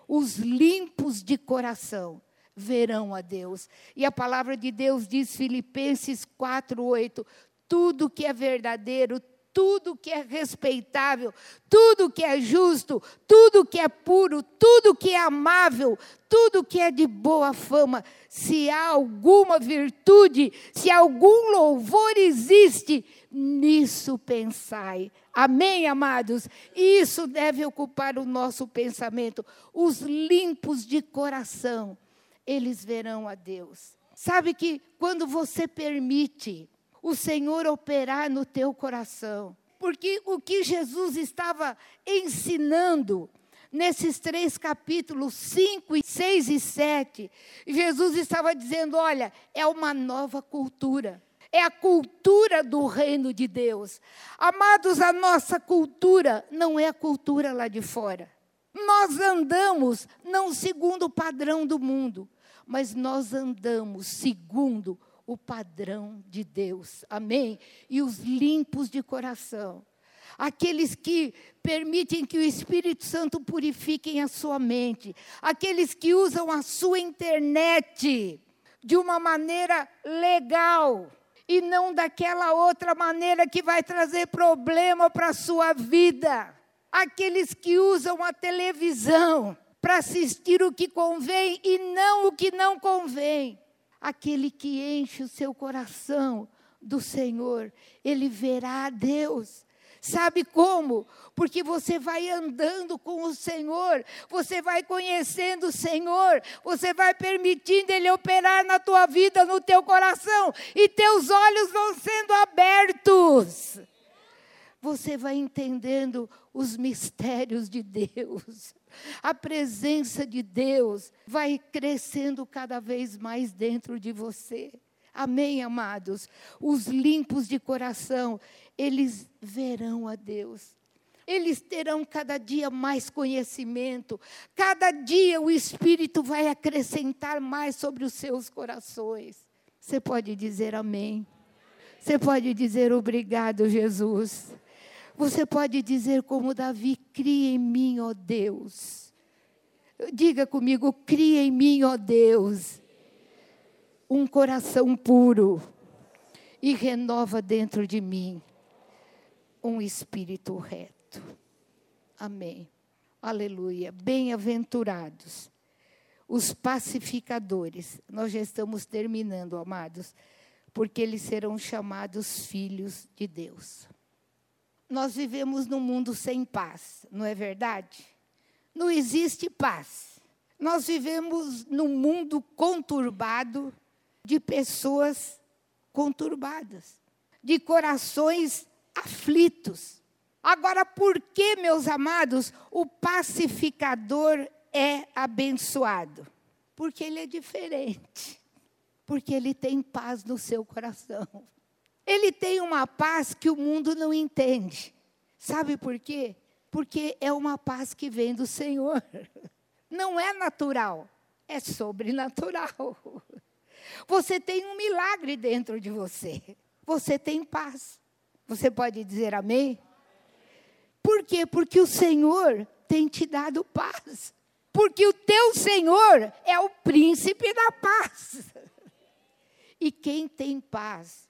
Os limpos de coração verão a Deus. E a palavra de Deus diz, Filipenses 4:8, tudo que é verdadeiro, tudo que é respeitável, tudo que é justo, tudo que é puro, tudo que é amável, tudo que é de boa fama, se há alguma virtude, se algum louvor existe, nisso pensai. Amém, amados? Isso deve ocupar o nosso pensamento. Os limpos de coração, eles verão a Deus. Sabe que quando você permite o Senhor operar no teu coração. Porque o que Jesus estava ensinando nesses três capítulos, 5, 6 e 7, Jesus estava dizendo: olha, é uma nova cultura. É a cultura do reino de Deus. Amados, a nossa cultura não é a cultura lá de fora. Nós andamos não segundo o padrão do mundo, mas nós andamos segundo o padrão de Deus. Amém? E os limpos de coração. Aqueles que permitem que o Espírito Santo purifiquem a sua mente. Aqueles que usam a sua internet de uma maneira legal e não daquela outra maneira que vai trazer problema para a sua vida. Aqueles que usam a televisão para assistir o que convém e não o que não convém. Aquele que enche o seu coração do Senhor, ele verá a Deus. Sabe como? Porque você vai andando com o Senhor, você vai conhecendo o Senhor, você vai permitindo Ele operar na tua vida, no teu coração, e teus olhos vão sendo abertos. Você vai entendendo os mistérios de Deus a presença de Deus vai crescendo cada vez mais dentro de você. Amém, amados? Os limpos de coração, eles verão a Deus. Eles terão cada dia mais conhecimento, cada dia o Espírito vai acrescentar mais sobre os seus corações. Você pode dizer amém. Você pode dizer obrigado, Jesus. Você pode dizer como Davi: cria em mim, ó Deus. Diga comigo: cria em mim, ó Deus, um coração puro e renova dentro de mim um espírito reto. Amém. Aleluia. Bem-aventurados os pacificadores. Nós já estamos terminando, amados, porque eles serão chamados filhos de Deus nós vivemos num mundo sem paz, não é verdade? Não existe paz. Nós vivemos num mundo conturbado de pessoas conturbadas, de corações aflitos. Agora, por que, meus amados, o pacificador é abençoado? Porque ele é diferente. Porque ele tem paz no seu coração. Ele tem uma paz que o mundo não entende. Sabe por quê? Porque é uma paz que vem do Senhor. [LAUGHS] Não é natural, é sobrenatural. [LAUGHS] Você tem um milagre dentro de você. Você tem paz. Você pode dizer amém? Por quê? Porque o Senhor tem te dado paz. Porque o teu Senhor é o príncipe da paz. [LAUGHS] E quem tem paz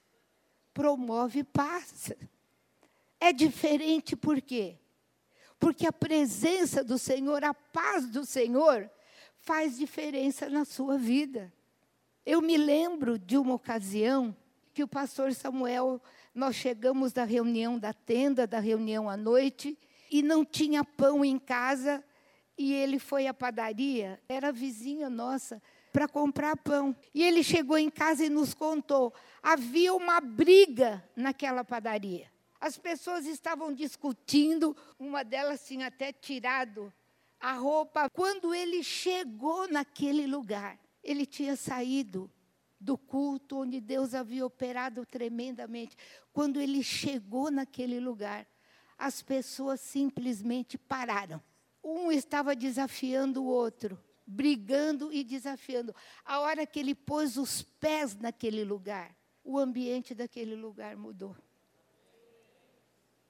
promove paz. É diferente por quê? Porque a presença do Senhor, a paz do Senhor, faz diferença na sua vida. Eu me lembro de uma ocasião que o pastor Samuel, nós chegamos da reunião da tenda, da reunião à noite, e não tinha pão em casa, e ele foi à padaria, era vizinha nossa, para comprar pão. E ele chegou em casa e nos contou: havia uma briga naquela padaria. As pessoas estavam discutindo, uma delas tinha até tirado a roupa. Quando ele chegou naquele lugar, ele tinha saído do culto onde Deus havia operado tremendamente. Quando ele chegou naquele lugar, as pessoas simplesmente pararam. Um estava desafiando o outro, brigando e desafiando. A hora que ele pôs os pés naquele lugar, o ambiente daquele lugar mudou.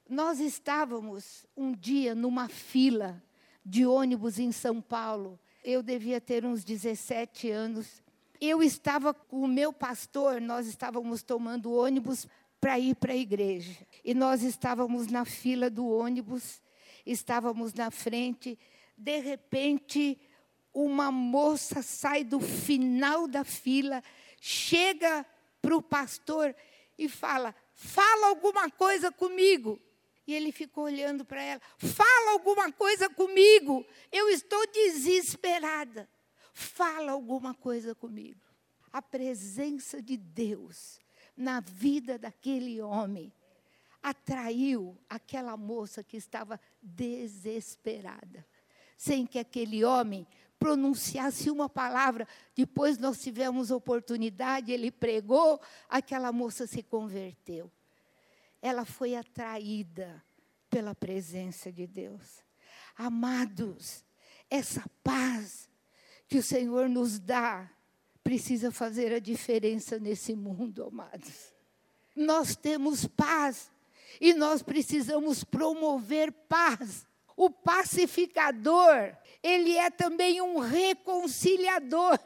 Nós estávamos um dia numa fila de ônibus em São Paulo. Eu devia ter uns 17 anos. Eu estava com o meu pastor, nós estávamos tomando ônibus para ir para a igreja. E nós estávamos na fila do ônibus, estávamos na frente. De repente, uma moça sai do final da fila, chega para o pastor e fala: Fala alguma coisa comigo. E ele ficou olhando para ela: Fala alguma coisa comigo. Eu estou desesperada. Fala alguma coisa comigo. A presença de Deus na vida daquele homem atraiu aquela moça que estava desesperada, sem que aquele homem pronunciasse uma palavra. Depois nós tivemos oportunidade, ele pregou, aquela moça se converteu ela foi atraída pela presença de Deus. Amados, essa paz que o Senhor nos dá precisa fazer a diferença nesse mundo, amados. Nós temos paz e nós precisamos promover paz. O pacificador, ele é também um reconciliador.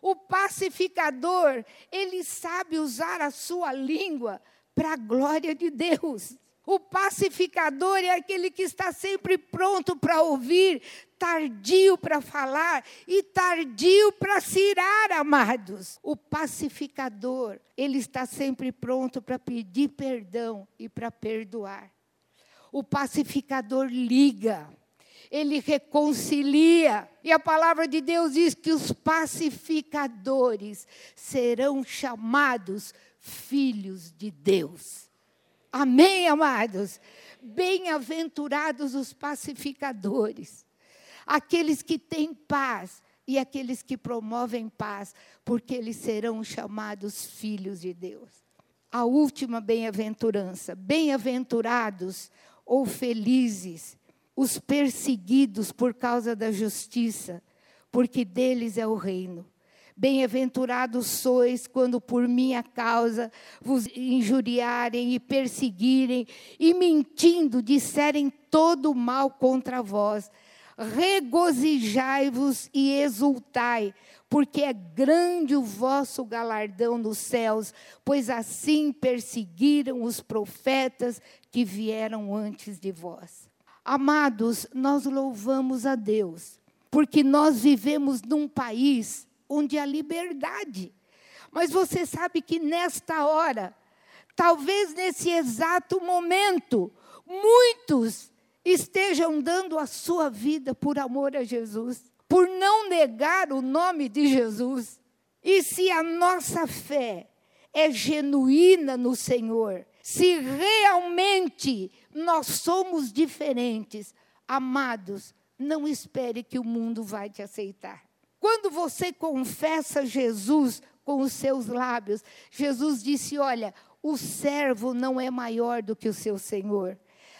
O pacificador, ele sabe usar a sua língua para a glória de Deus. O pacificador é aquele que está sempre pronto para ouvir, tardio para falar e tardio para se irar, amados. O pacificador, ele está sempre pronto para pedir perdão e para perdoar. O pacificador liga, ele reconcilia. E a palavra de Deus diz que os pacificadores serão chamados filhos de Deus. Amém, amados? Bem-aventurados os pacificadores, aqueles que têm paz e aqueles que promovem paz, porque eles serão chamados filhos de Deus. A última bem-aventurança: bem-aventurados ou felizes os perseguidos por causa da justiça, porque deles é o reino. Bem-aventurados sois quando por minha causa vos injuriarem e perseguirem e mentindo disserem todo mal contra vós. Regozijai-vos e exultai, porque é grande o vosso galardão nos céus, pois assim perseguiram os profetas que vieram antes de vós. Amados, nós louvamos a Deus, porque nós vivemos num país onde há liberdade. Mas você sabe que nesta hora, talvez nesse exato momento, muitos estejam dando a sua vida por amor a Jesus, por não negar o nome de Jesus. E se a nossa fé é genuína no Senhor, se realmente nós somos diferentes, amados, não espere que o mundo vai te aceitar. Quando você confessa Jesus com os seus lábios, Jesus disse: Olha, o servo não é maior do que o seu senhor.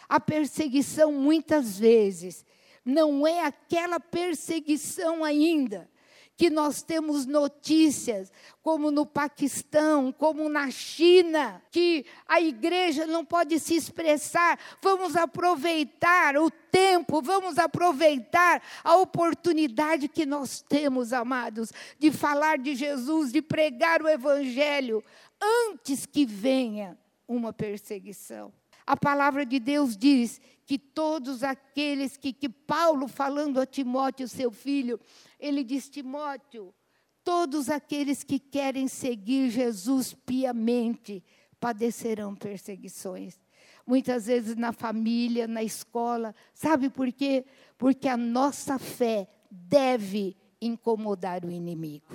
A perseguição, muitas vezes, não é aquela perseguição ainda que nós temos notícias, como no Paquistão, como na China, que a igreja não pode se expressar. Vamos aproveitar o tempo, vamos aproveitar a oportunidade que nós temos, amados, de falar de Jesus, de pregar o Evangelho, antes que venha uma perseguição. A palavra de Deus diz que todos aqueles que, que Paulo, falando a Timóteo, seu filho, ele diz: Timóteo, todos aqueles que querem seguir Jesus piamente padecerão perseguições. Muitas vezes na família, na escola. Sabe por quê? Porque a nossa fé deve incomodar o inimigo.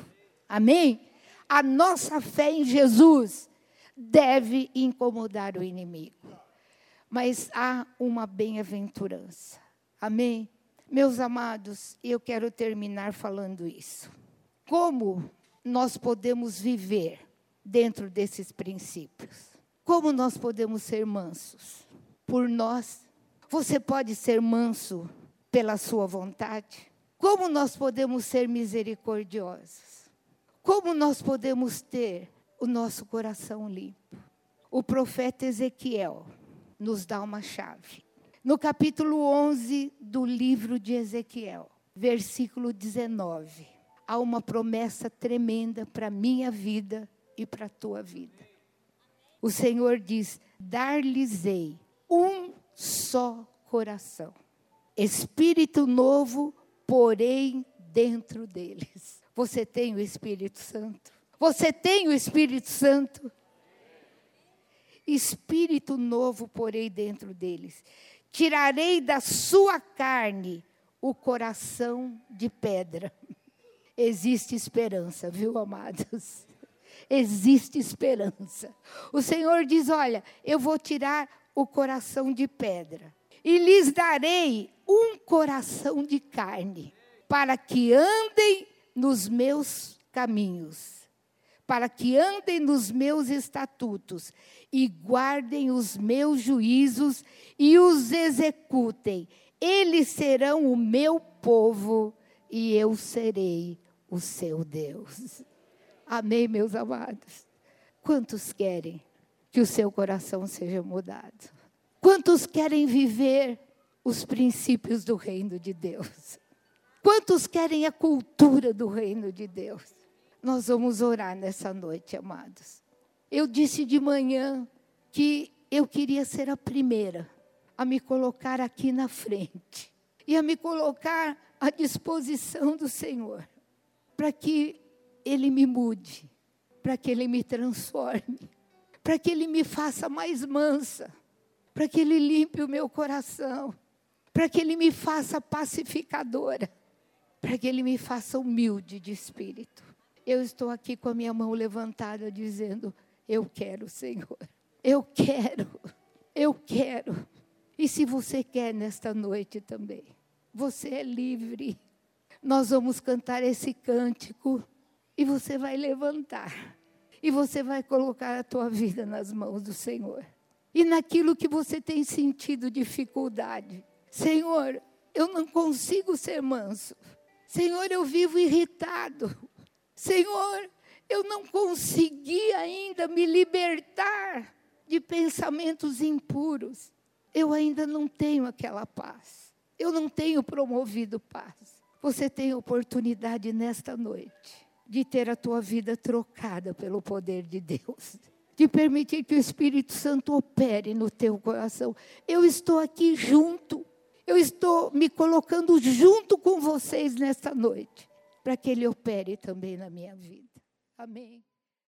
Amém? A nossa fé em Jesus deve incomodar o inimigo. Mas há uma bem-aventurança. Amém? Meus amados, eu quero terminar falando isso. Como nós podemos viver dentro desses princípios? Como nós podemos ser mansos? Por nós. Você pode ser manso pela sua vontade? Como nós podemos ser misericordiosos? Como nós podemos ter o nosso coração limpo? O profeta Ezequiel nos dá uma chave. No capítulo 11 do livro de Ezequiel, versículo 19, há uma promessa tremenda para a minha vida e para a tua vida. O Senhor diz: Dar-lhes-ei um só coração, espírito novo, porém dentro deles. Você tem o Espírito Santo? Você tem o Espírito Santo? Espírito novo porei dentro deles. Tirarei da sua carne o coração de pedra. [LAUGHS] Existe esperança, viu, amados? [LAUGHS] Existe esperança. O Senhor diz: Olha, eu vou tirar o coração de pedra e lhes darei um coração de carne, para que andem nos meus caminhos para que andem nos meus estatutos e guardem os meus juízos e os executem. Eles serão o meu povo e eu serei o seu Deus. Amém, meus amados? Quantos querem que o seu coração seja mudado? Quantos querem viver os princípios do reino de Deus? Quantos querem a cultura do reino de Deus? Nós vamos orar nessa noite, amados. Eu disse de manhã que eu queria ser a primeira a me colocar aqui na frente e a me colocar à disposição do Senhor, para que Ele me mude, para que Ele me transforme, para que Ele me faça mais mansa, para que Ele limpe o meu coração, para que Ele me faça pacificadora, para que Ele me faça humilde de espírito eu estou aqui com a minha mão levantada dizendo: Eu quero, Senhor. Eu quero. Eu quero. E se você quer nesta noite também, você é livre. Nós vamos cantar esse cântico e você vai levantar. E você vai colocar a tua vida nas mãos do Senhor. E naquilo que você tem sentido dificuldade. Senhor, eu não consigo ser manso. Senhor, eu vivo irritado. Senhor, eu não consegui ainda me libertar de pensamentos impuros. Eu ainda não tenho aquela paz. Eu não tenho promovido paz. Você tem oportunidade nesta noite de ter a tua vida trocada pelo poder de Deus. De permitir que o Espírito Santo opere no teu coração. Eu estou aqui junto. Eu estou me colocando junto com vocês nesta noite para que Ele opere também na minha vida. Amém.